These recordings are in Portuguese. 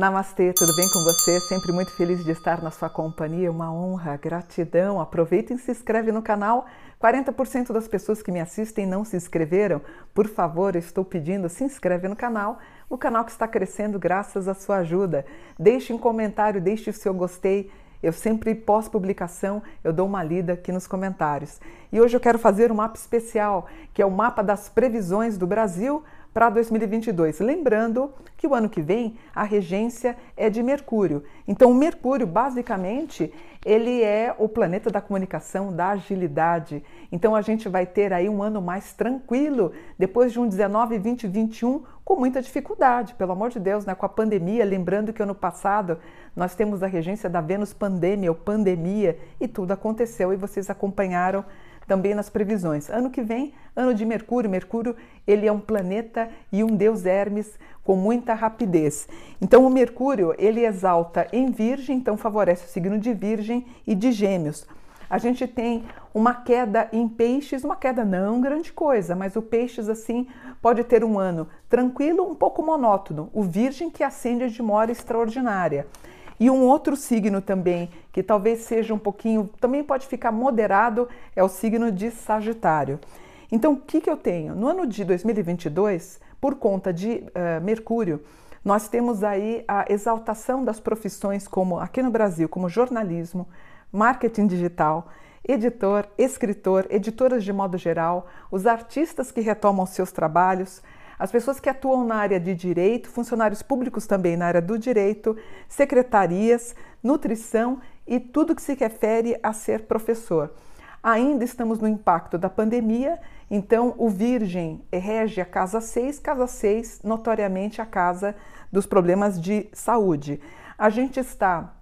Namastê, tudo bem com você? Sempre muito feliz de estar na sua companhia, uma honra, gratidão. Aproveita e se inscreve no canal. 40% das pessoas que me assistem não se inscreveram. Por favor, estou pedindo, se inscreve no canal, o canal que está crescendo graças à sua ajuda. Deixe um comentário, deixe o seu gostei. Eu sempre pós-publicação, eu dou uma lida aqui nos comentários. E hoje eu quero fazer um mapa especial, que é o mapa das previsões do Brasil para 2022. Lembrando que o ano que vem a regência é de Mercúrio. Então, o Mercúrio, basicamente, ele é o planeta da comunicação, da agilidade. Então, a gente vai ter aí um ano mais tranquilo, depois de um 19, 20, 21 com muita dificuldade, pelo amor de Deus, né? com a pandemia. Lembrando que ano passado nós temos a regência da Vênus pandemia ou pandemia e tudo aconteceu e vocês acompanharam também nas previsões. Ano que vem, ano de Mercúrio. Mercúrio, ele é um planeta e um deus Hermes com muita rapidez. Então o Mercúrio, ele exalta em Virgem, então favorece o signo de Virgem e de Gêmeos. A gente tem uma queda em peixes, uma queda não grande coisa, mas o peixes assim pode ter um ano tranquilo, um pouco monótono. O Virgem que acende de mora extraordinária. E um outro signo também, que talvez seja um pouquinho, também pode ficar moderado, é o signo de Sagitário. Então, o que, que eu tenho? No ano de 2022, por conta de uh, Mercúrio, nós temos aí a exaltação das profissões como aqui no Brasil, como jornalismo, marketing digital, editor, escritor, editoras de modo geral, os artistas que retomam seus trabalhos, as pessoas que atuam na área de direito, funcionários públicos também na área do direito, secretarias, nutrição e tudo que se refere a ser professor. Ainda estamos no impacto da pandemia, então o Virgem rege a casa 6, casa 6, notoriamente a casa dos problemas de saúde. A gente está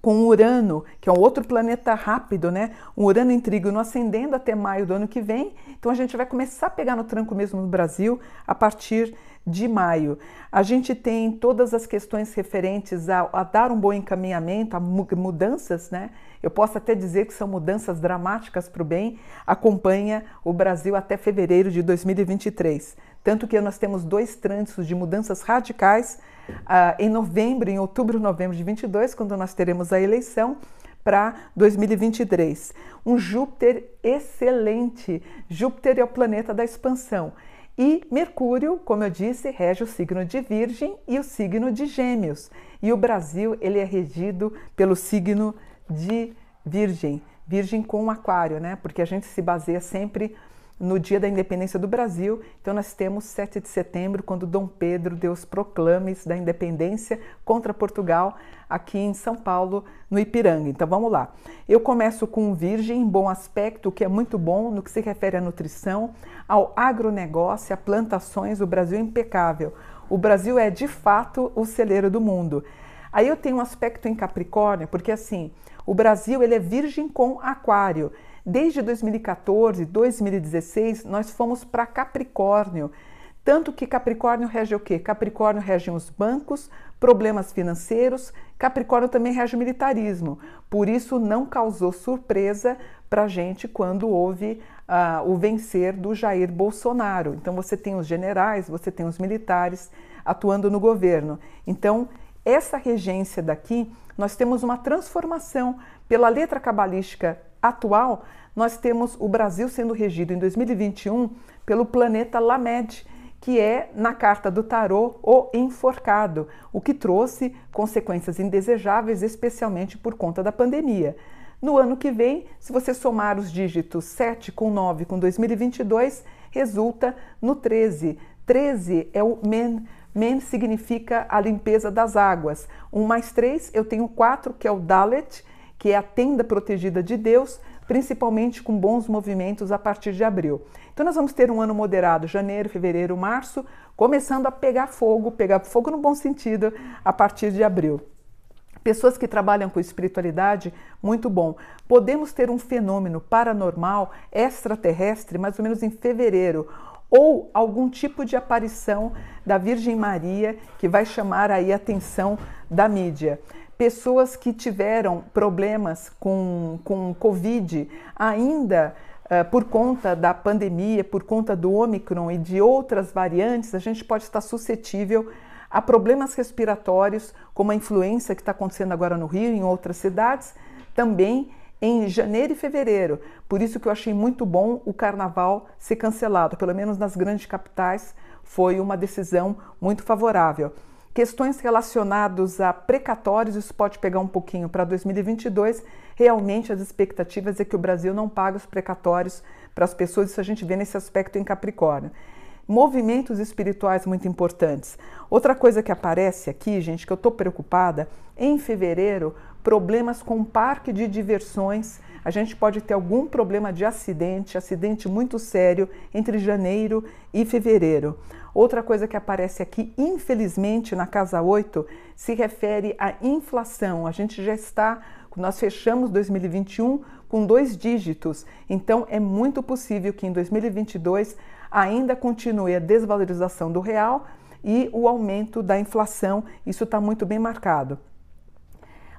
com Urano, que é um outro planeta rápido, né? Um Urano em trígono ascendendo até maio do ano que vem. Então a gente vai começar a pegar no tranco mesmo no Brasil a partir de maio. A gente tem todas as questões referentes a, a, dar um bom encaminhamento, a mudanças, né? Eu posso até dizer que são mudanças dramáticas para o bem, acompanha o Brasil até fevereiro de 2023. Tanto que nós temos dois trânsitos de mudanças radicais uh, em novembro, em outubro, novembro de 22, quando nós teremos a eleição para 2023. Um Júpiter excelente. Júpiter é o planeta da expansão. E Mercúrio, como eu disse, rege o signo de Virgem e o signo de Gêmeos. E o Brasil, ele é regido pelo signo de Virgem, Virgem com Aquário, né? Porque a gente se baseia sempre no dia da independência do Brasil. Então, nós temos 7 de setembro, quando Dom Pedro deu os proclames da independência contra Portugal, aqui em São Paulo, no Ipiranga. Então, vamos lá. Eu começo com Virgem, bom aspecto, que é muito bom no que se refere à nutrição, ao agronegócio, a plantações. O Brasil é impecável. O Brasil é, de fato, o celeiro do mundo. Aí eu tenho um aspecto em Capricórnio, porque assim, o Brasil ele é virgem com aquário. Desde 2014, 2016, nós fomos para Capricórnio. Tanto que Capricórnio rege o quê? Capricórnio rege os bancos, problemas financeiros, Capricórnio também rege o militarismo. Por isso não causou surpresa para a gente quando houve uh, o vencer do Jair Bolsonaro. Então você tem os generais, você tem os militares atuando no governo. Então essa regência daqui, nós temos uma transformação pela letra cabalística atual, nós temos o Brasil sendo regido em 2021 pelo planeta Lamed, que é na carta do tarô o enforcado, o que trouxe consequências indesejáveis, especialmente por conta da pandemia. No ano que vem, se você somar os dígitos 7 com 9 com 2022, resulta no 13. 13 é o men, men significa a limpeza das águas. 1 mais 3, eu tenho 4, que é o Dalet, que é a tenda protegida de Deus, principalmente com bons movimentos a partir de abril. Então nós vamos ter um ano moderado, janeiro, fevereiro, março, começando a pegar fogo, pegar fogo no bom sentido, a partir de abril. Pessoas que trabalham com espiritualidade, muito bom. Podemos ter um fenômeno paranormal, extraterrestre, mais ou menos em fevereiro, ou algum tipo de aparição da Virgem Maria que vai chamar aí a atenção da mídia pessoas que tiveram problemas com, com Covid ainda uh, por conta da pandemia, por conta do Omicron e de outras variantes, a gente pode estar suscetível Há problemas respiratórios, como a influenza que está acontecendo agora no Rio e em outras cidades, também em janeiro e fevereiro. Por isso que eu achei muito bom o carnaval ser cancelado, pelo menos nas grandes capitais foi uma decisão muito favorável. Questões relacionadas a precatórios, isso pode pegar um pouquinho para 2022. Realmente as expectativas é que o Brasil não pague os precatórios para as pessoas, isso a gente vê nesse aspecto em Capricórnio. Movimentos espirituais muito importantes. Outra coisa que aparece aqui, gente, que eu estou preocupada, em fevereiro, problemas com parque de diversões. A gente pode ter algum problema de acidente, acidente muito sério entre janeiro e fevereiro. Outra coisa que aparece aqui, infelizmente, na casa 8, se refere à inflação. A gente já está, nós fechamos 2021 com dois dígitos, então é muito possível que em 2022 ainda continue a desvalorização do real e o aumento da inflação. Isso está muito bem marcado.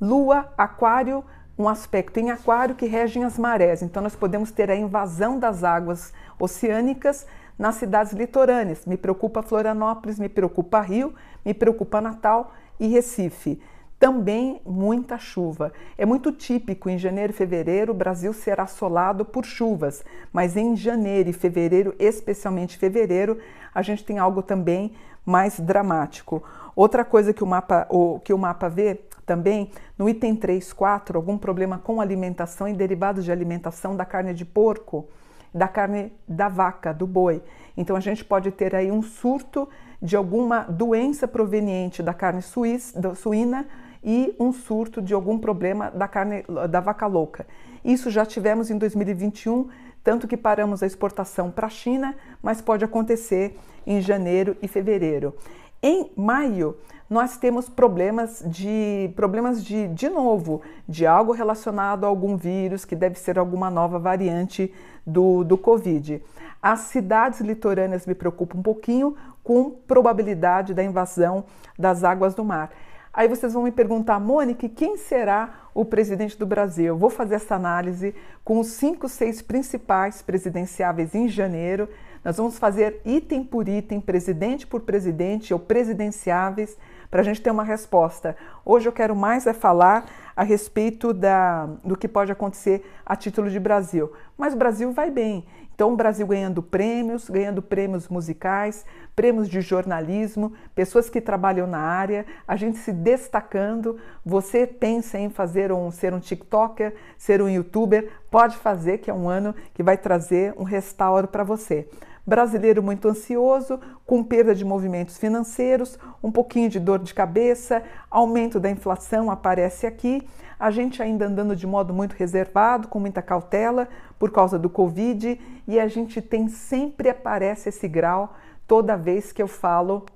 Lua, Aquário, um aspecto em Aquário que regem as marés. Então, nós podemos ter a invasão das águas oceânicas nas cidades litorâneas. Me preocupa Florianópolis, me preocupa Rio, me preocupa Natal e Recife. Também muita chuva. É muito típico em janeiro e fevereiro o Brasil ser assolado por chuvas, mas em janeiro e fevereiro, especialmente fevereiro, a gente tem algo também mais dramático. Outra coisa que o mapa, o, que o mapa vê também, no item 3, 4, algum problema com alimentação e derivados de alimentação da carne de porco da carne da vaca, do boi. Então a gente pode ter aí um surto de alguma doença proveniente da carne suíça, suína e um surto de algum problema da carne da vaca louca. Isso já tivemos em 2021, tanto que paramos a exportação para a China, mas pode acontecer em janeiro e fevereiro. Em maio, nós temos problemas de problemas de de novo, de algo relacionado a algum vírus que deve ser alguma nova variante do, do Covid. As cidades litorâneas me preocupam um pouquinho com probabilidade da invasão das águas do mar. Aí vocês vão me perguntar, Mônica, quem será o presidente do Brasil? Eu vou fazer essa análise com os cinco, seis principais presidenciáveis em janeiro. Nós vamos fazer item por item, presidente por presidente ou presidenciáveis, para a gente ter uma resposta. Hoje eu quero mais é falar a respeito da, do que pode acontecer a título de Brasil. Mas o Brasil vai bem. Então, o Brasil ganhando prêmios, ganhando prêmios musicais, prêmios de jornalismo, pessoas que trabalham na área, a gente se destacando. Você pensa em fazer um ser um TikToker, ser um YouTuber, pode fazer, que é um ano que vai trazer um restauro para você. Brasileiro muito ansioso, com perda de movimentos financeiros, um pouquinho de dor de cabeça, aumento da inflação aparece aqui. A gente ainda andando de modo muito reservado, com muita cautela por causa do Covid, e a gente tem sempre aparece esse grau toda vez que eu falo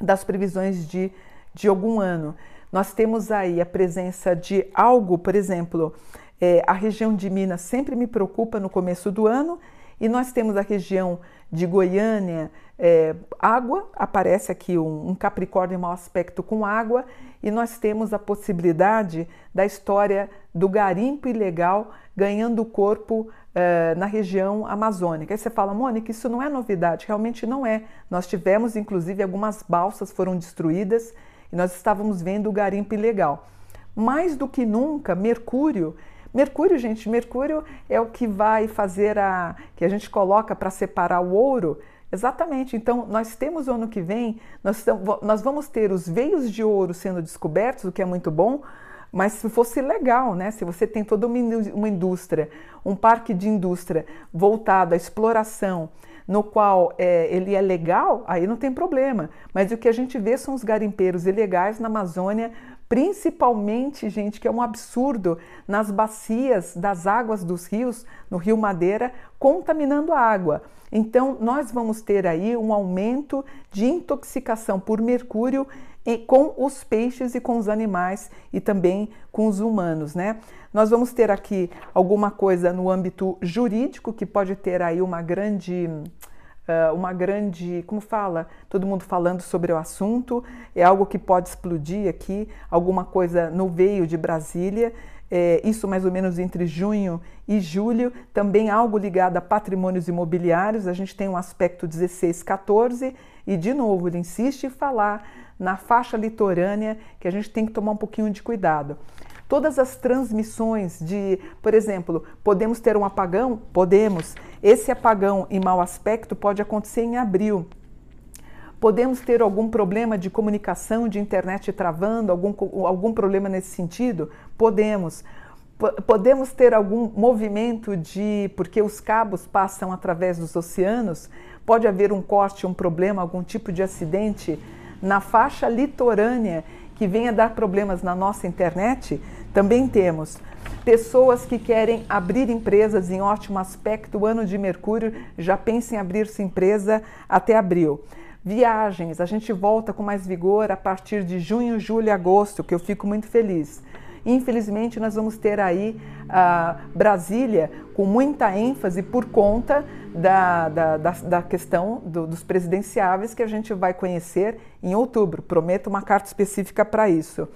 das previsões de, de algum ano. Nós temos aí a presença de algo, por exemplo, é, a região de Minas sempre me preocupa no começo do ano e nós temos a região de Goiânia, é, água, aparece aqui um, um Capricórnio em mau aspecto com água, e nós temos a possibilidade da história do garimpo ilegal ganhando corpo é, na região amazônica. Aí você fala, Mônica, isso não é novidade, realmente não é. Nós tivemos, inclusive, algumas balsas foram destruídas e nós estávamos vendo o garimpo ilegal. Mais do que nunca, Mercúrio Mercúrio, gente, Mercúrio é o que vai fazer a que a gente coloca para separar o ouro. Exatamente. Então, nós temos o ano que vem, nós, nós vamos ter os veios de ouro sendo descobertos, o que é muito bom, mas se fosse legal, né? Se você tem toda uma indústria, um parque de indústria voltado à exploração, no qual é, ele é legal, aí não tem problema. Mas o que a gente vê são os garimpeiros ilegais na Amazônia principalmente, gente, que é um absurdo, nas bacias das águas dos rios, no Rio Madeira, contaminando a água. Então, nós vamos ter aí um aumento de intoxicação por mercúrio com os peixes e com os animais e também com os humanos, né? Nós vamos ter aqui alguma coisa no âmbito jurídico que pode ter aí uma grande uh, uma grande, como fala, todo mundo falando sobre o assunto, é algo que pode explodir aqui, alguma coisa no veio de Brasília, é, isso mais ou menos entre junho e julho, também algo ligado a patrimônios imobiliários, a gente tem um aspecto 16, 14, e de novo, ele insiste em falar na faixa litorânea que a gente tem que tomar um pouquinho de cuidado. Todas as transmissões de, por exemplo, podemos ter um apagão? Podemos. Esse apagão em mau aspecto pode acontecer em abril. Podemos ter algum problema de comunicação, de internet travando, algum, algum problema nesse sentido? Podemos. Podemos ter algum movimento de. porque os cabos passam através dos oceanos? Pode haver um corte, um problema, algum tipo de acidente na faixa litorânea que venha dar problemas na nossa internet? Também temos pessoas que querem abrir empresas em ótimo aspecto, o ano de Mercúrio, já pensa em abrir sua empresa até abril. Viagens, a gente volta com mais vigor a partir de junho, julho e agosto, que eu fico muito feliz. Infelizmente, nós vamos ter aí a Brasília com muita ênfase por conta da, da, da, da questão do, dos presidenciáveis que a gente vai conhecer em outubro. Prometo uma carta específica para isso.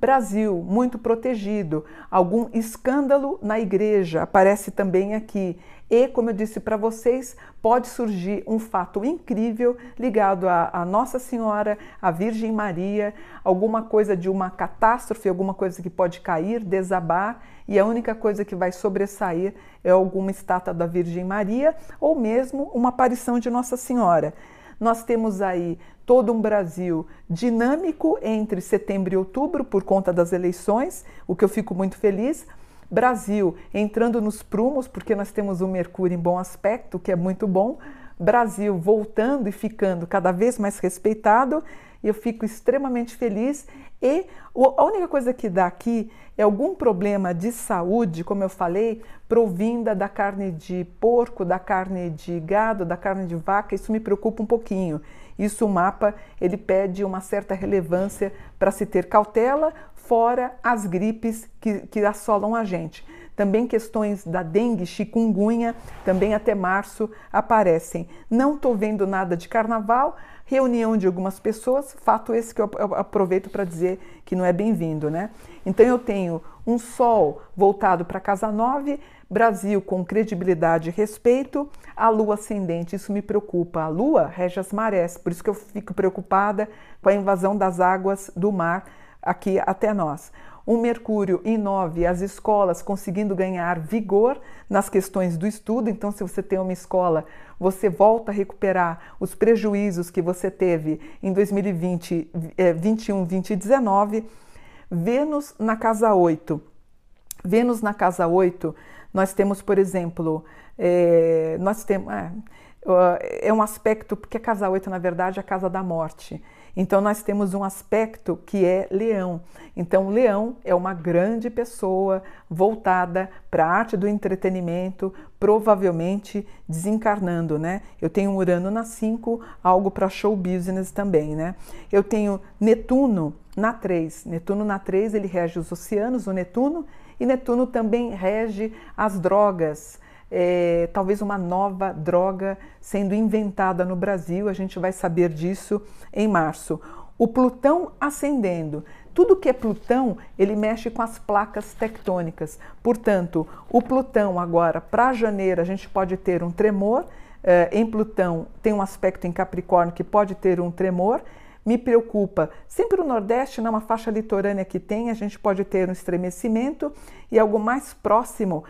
Brasil, muito protegido. Algum escândalo na igreja aparece também aqui. E, como eu disse para vocês, pode surgir um fato incrível ligado a, Nossa Senhora, a Virgem Maria, alguma coisa de uma catástrofe, alguma coisa que pode cair, desabar, e a única coisa que vai sobressair é alguma estátua da Virgem Maria ou mesmo uma aparição de Nossa Senhora. Nós temos aí todo um Brasil dinâmico entre setembro e outubro por conta das eleições, o que eu fico muito feliz. Brasil entrando nos prumos, porque nós temos o Mercúrio em bom aspecto, que é muito bom. Brasil voltando e ficando cada vez mais respeitado. Eu fico extremamente feliz. E a única coisa que dá aqui é algum problema de saúde, como eu falei, provinda da carne de porco, da carne de gado, da carne de vaca. Isso me preocupa um pouquinho. Isso o mapa ele pede uma certa relevância para se ter cautela, fora as gripes que, que assolam a gente. Também questões da dengue, chikungunya, também até março aparecem. Não estou vendo nada de carnaval, reunião de algumas pessoas, fato esse que eu aproveito para dizer que não é bem-vindo, né? Então eu tenho um Sol voltado para casa 9, Brasil com credibilidade e respeito, a Lua ascendente, isso me preocupa. A Lua rege as marés, por isso que eu fico preocupada com a invasão das águas do mar aqui até nós. Um Mercúrio em 9, as escolas conseguindo ganhar vigor nas questões do estudo. Então, se você tem uma escola, você volta a recuperar os prejuízos que você teve em 2020, eh, 21, 20 e 19. Vênus na casa 8. Vênus na casa 8 nós temos, por exemplo, é, nós temos. É, é, um aspecto, porque a casa 8, na verdade, é a casa da morte. Então, nós temos um aspecto que é leão. Então, leão é uma grande pessoa voltada para a arte do entretenimento, provavelmente desencarnando, né? Eu tenho Urano na 5, algo para show business também, né? Eu tenho Netuno na 3. Netuno na 3, ele rege os oceanos, o Netuno, e Netuno também rege as drogas. É, talvez uma nova droga sendo inventada no Brasil, a gente vai saber disso em março. O Plutão ascendendo. Tudo que é Plutão, ele mexe com as placas tectônicas. Portanto, o Plutão agora, para janeiro, a gente pode ter um tremor. É, em Plutão tem um aspecto em Capricórnio que pode ter um tremor me preocupa. Sempre o Nordeste, numa faixa litorânea que tem, a gente pode ter um estremecimento e algo mais próximo,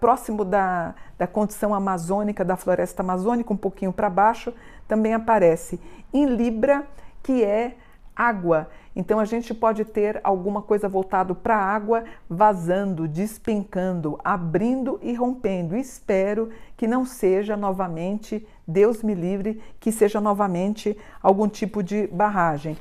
próximo da, da condição amazônica, da floresta amazônica, um pouquinho para baixo, também aparece. Em Libra, que é água. Então a gente pode ter alguma coisa voltado para a água vazando, despencando, abrindo e rompendo. Espero que não seja novamente, Deus me livre, que seja novamente algum tipo de barragem.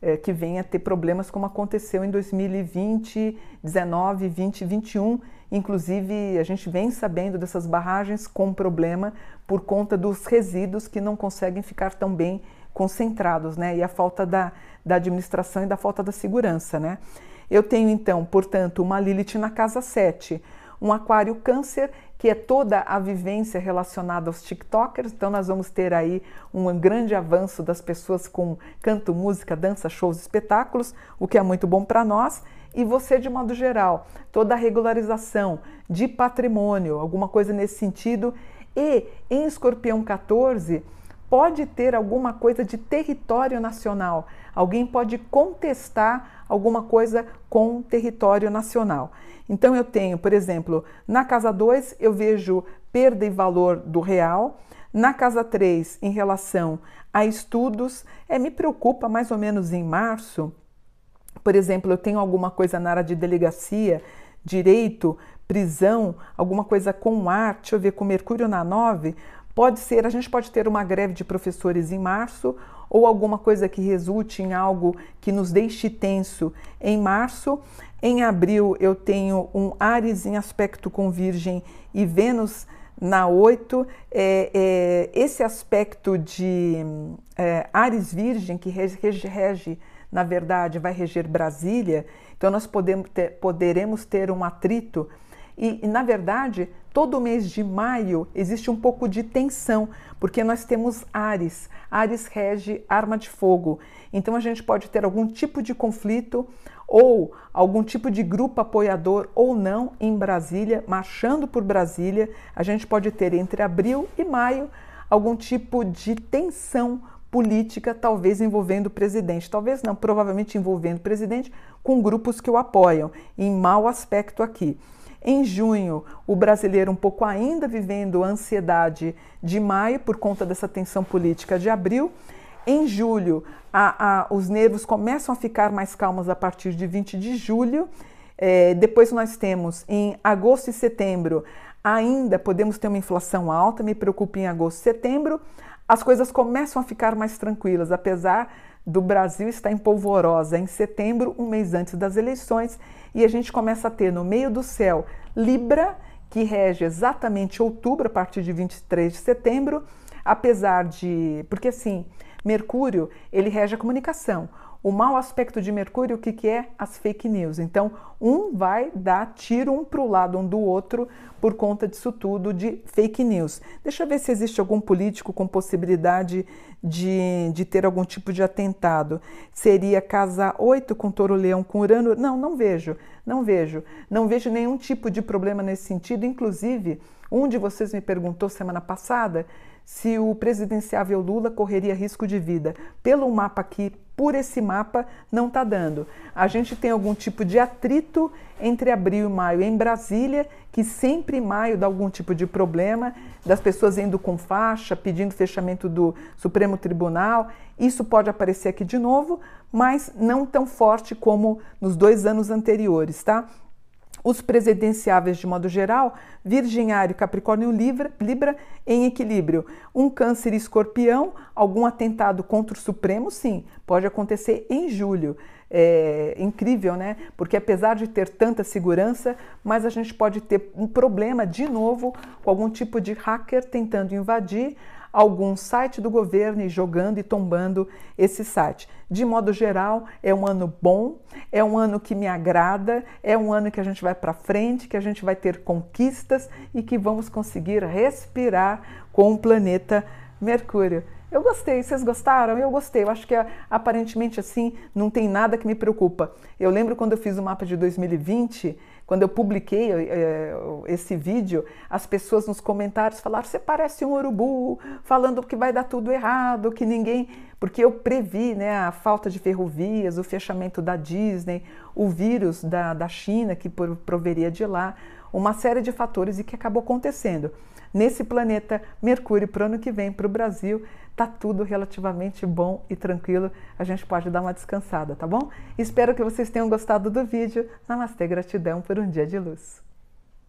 É, que venha ter problemas como aconteceu em 2020, 19, 20, 21. Inclusive, a gente vem sabendo dessas barragens com problema por conta dos resíduos que não conseguem ficar tão bem concentrados, né? E a falta da, da administração e da falta da segurança, né? Eu tenho então, portanto, uma Lilith na casa 7, um Aquário Câncer, que é toda a vivência relacionada aos TikTokers. Então, nós vamos ter aí um grande avanço das pessoas com canto, música, dança, shows, espetáculos, o que é muito bom para nós. E você, de modo geral, toda a regularização de patrimônio, alguma coisa nesse sentido. E em Escorpião 14, pode ter alguma coisa de território nacional. Alguém pode contestar alguma coisa com território nacional. Então eu tenho, por exemplo, na casa 2 eu vejo perda em valor do real, na casa 3 em relação a estudos, é, me preocupa mais ou menos em março. Por exemplo, eu tenho alguma coisa na área de delegacia, direito, prisão, alguma coisa com arte, deixa eu ver, com Mercúrio na 9, pode ser, a gente pode ter uma greve de professores em março ou alguma coisa que resulte em algo que nos deixe tenso em março. Em abril eu tenho um Ares em aspecto com Virgem e Vênus na 8. É, é, esse aspecto de é, Ares Virgem, que rege, rege, na verdade, vai reger Brasília, então nós podemos ter, poderemos ter um atrito. E, e, na verdade, todo mês de maio existe um pouco de tensão, porque nós temos Ares. Ares rege arma de fogo. Então a gente pode ter algum tipo de conflito ou algum tipo de grupo apoiador ou não em Brasília, marchando por Brasília. A gente pode ter entre abril e maio algum tipo de tensão política, talvez envolvendo o presidente, talvez não, provavelmente envolvendo o presidente com grupos que o apoiam, em mau aspecto aqui. Em junho, o brasileiro um pouco ainda vivendo a ansiedade de maio por conta dessa tensão política de abril. Em julho, a, a, os nervos começam a ficar mais calmos a partir de 20 de julho. É, depois nós temos em agosto e setembro, ainda podemos ter uma inflação alta, me preocupa em agosto e setembro. As coisas começam a ficar mais tranquilas, apesar do Brasil estar em polvorosa em setembro, um mês antes das eleições, e a gente começa a ter no meio do céu Libra, que rege exatamente outubro, a partir de 23 de setembro, apesar de. Porque assim, Mercúrio, ele rege a comunicação. O mau aspecto de Mercúrio, o que, que é? As fake news. Então, um vai dar tiro um para o lado um do outro por conta disso tudo de fake news. Deixa eu ver se existe algum político com possibilidade de, de ter algum tipo de atentado. Seria casa 8 com touro leão com Urano? Não, não vejo, não vejo. Não vejo nenhum tipo de problema nesse sentido. Inclusive, um de vocês me perguntou semana passada se o presidenciável Lula correria risco de vida. Pelo mapa aqui, por esse mapa, não está dando. A gente tem algum tipo de atrito entre abril e maio em Brasília, que sempre em maio dá algum tipo de problema, das pessoas indo com faixa, pedindo fechamento do Supremo Tribunal. Isso pode aparecer aqui de novo, mas não tão forte como nos dois anos anteriores, tá? Os presidenciáveis, de modo geral, Virginiário, Capricórnio Libra, Libra em equilíbrio. Um Câncer e Escorpião, algum atentado contra o Supremo, sim, pode acontecer em julho. É incrível, né? Porque apesar de ter tanta segurança, mas a gente pode ter um problema de novo com algum tipo de hacker tentando invadir algum site do governo e jogando e tombando esse site. De modo geral, é um ano bom, é um ano que me agrada, é um ano que a gente vai para frente, que a gente vai ter conquistas e que vamos conseguir respirar com o planeta Mercúrio. Eu gostei, vocês gostaram? Eu gostei. Eu acho que aparentemente assim não tem nada que me preocupa. Eu lembro quando eu fiz o mapa de 2020, quando eu publiquei é, esse vídeo, as pessoas nos comentários falaram: você parece um urubu, falando que vai dar tudo errado, que ninguém. Porque eu previ né, a falta de ferrovias, o fechamento da Disney, o vírus da, da China que proveria de lá, uma série de fatores e que acabou acontecendo nesse planeta Mercúrio para o ano que vem para o Brasil. Tá tudo relativamente bom e tranquilo. A gente pode dar uma descansada, tá bom? Espero que vocês tenham gostado do vídeo. Namastê, gratidão por um dia de luz.